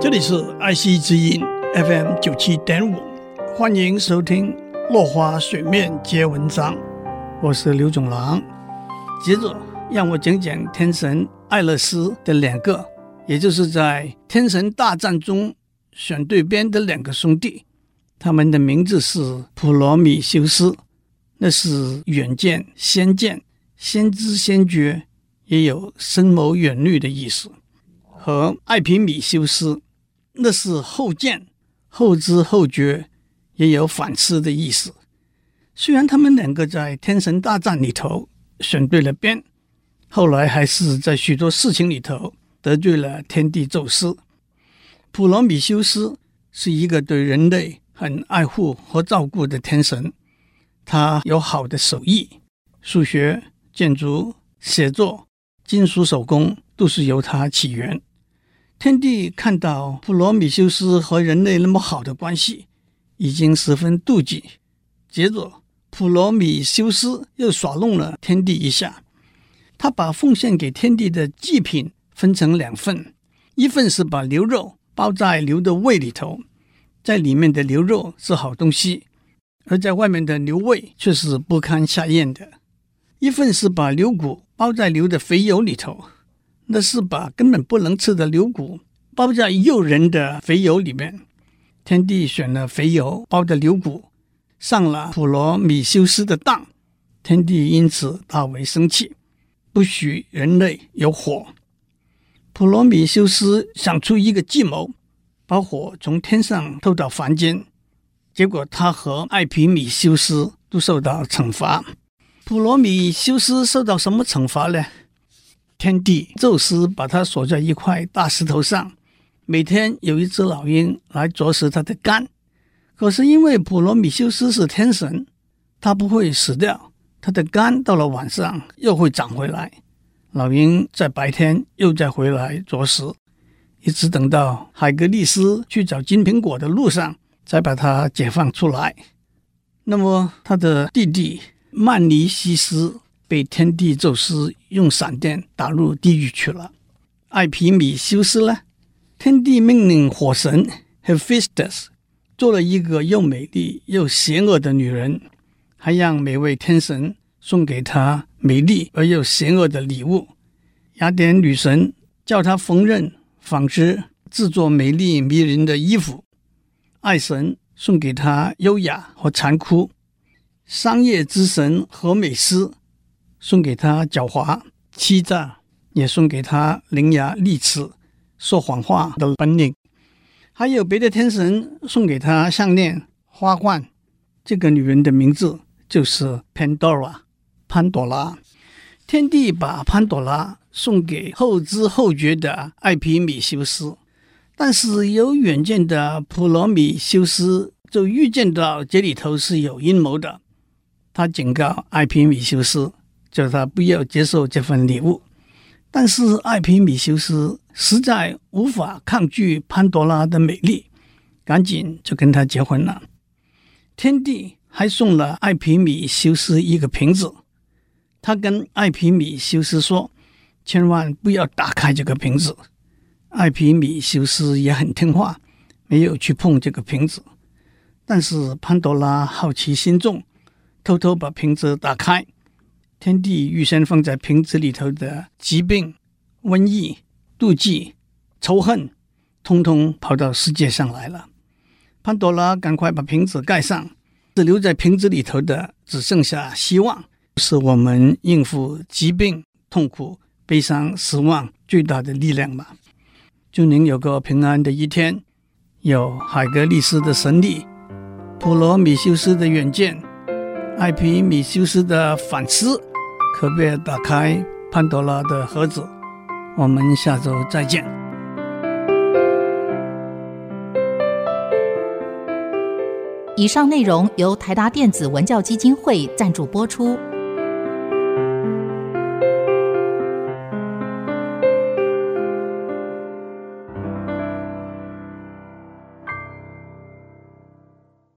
这里是爱惜之音 FM 九七点五，欢迎收听《落花水面皆文章》，我是刘总郎。接着，让我讲讲天神爱勒斯的两个，也就是在天神大战中选对边的两个兄弟，他们的名字是普罗米修斯，那是远见、先见、先知先觉，也有深谋远虑的意思；和艾皮米修斯。那是后见、后知后觉，也有反思的意思。虽然他们两个在天神大战里头选对了边，后来还是在许多事情里头得罪了天帝宙斯。普罗米修斯是一个对人类很爱护和照顾的天神，他有好的手艺，数学、建筑、写作、金属手工都是由他起源。天帝看到普罗米修斯和人类那么好的关系，已经十分妒忌。接着，普罗米修斯又耍弄了天帝一下，他把奉献给天帝的祭品分成两份，一份是把牛肉包在牛的胃里头，在里面的牛肉是好东西，而在外面的牛胃却是不堪下咽的；一份是把牛骨包在牛的肥油里头。那是把根本不能吃的牛骨包在诱人的肥油里面。天帝选了肥油包的牛骨，上了普罗米修斯的当。天帝因此大为生气，不许人类有火。普罗米修斯想出一个计谋，把火从天上透到凡间，结果他和艾皮米修斯都受到惩罚。普罗米修斯受到什么惩罚呢？天帝宙斯把他锁在一块大石头上，每天有一只老鹰来啄食他的肝。可是因为普罗米修斯是天神，他不会死掉，他的肝到了晚上又会长回来。老鹰在白天又再回来啄食，一直等到海格力斯去找金苹果的路上，才把他解放出来。那么他的弟弟曼尼西斯。被天帝宙斯用闪电打入地狱去了。艾皮米修斯呢？天帝命令火神 Hephaestus 做了一个又美丽又邪恶的女人，还让每位天神送给她美丽而又邪恶的礼物。雅典女神叫她缝纫、纺织、制作美丽迷人的衣服。爱神送给她优雅和残酷。商业之神荷美斯。送给他狡猾、欺诈，也送给他伶牙俐齿、说谎话的本领。还有别的天神送给他项链、花冠。这个女人的名字就是 Pandora，潘朵拉。天帝把潘朵拉送给后知后觉的艾皮米修斯，但是有远见的普罗米修斯就预见到这里头是有阴谋的。他警告艾皮米修斯。叫他不要接受这份礼物，但是艾皮米修斯实在无法抗拒潘多拉的美丽，赶紧就跟他结婚了。天帝还送了艾皮米修斯一个瓶子，他跟艾皮米修斯说：“千万不要打开这个瓶子。”艾皮米修斯也很听话，没有去碰这个瓶子。但是潘多拉好奇心重，偷偷把瓶子打开。天地预先放在瓶子里头的疾病、瘟疫、妒忌、仇恨，通通跑到世界上来了。潘多拉赶快把瓶子盖上，只留在瓶子里头的只剩下希望，是我们应付疾病、痛苦、悲伤、失望最大的力量吧。祝您有个平安的一天，有海格力斯的神力，普罗米修斯的远见，艾皮米修斯的反思。可别打开潘多拉的盒子。我们下周再见。以上内容由台达电子文教基金会赞助播出。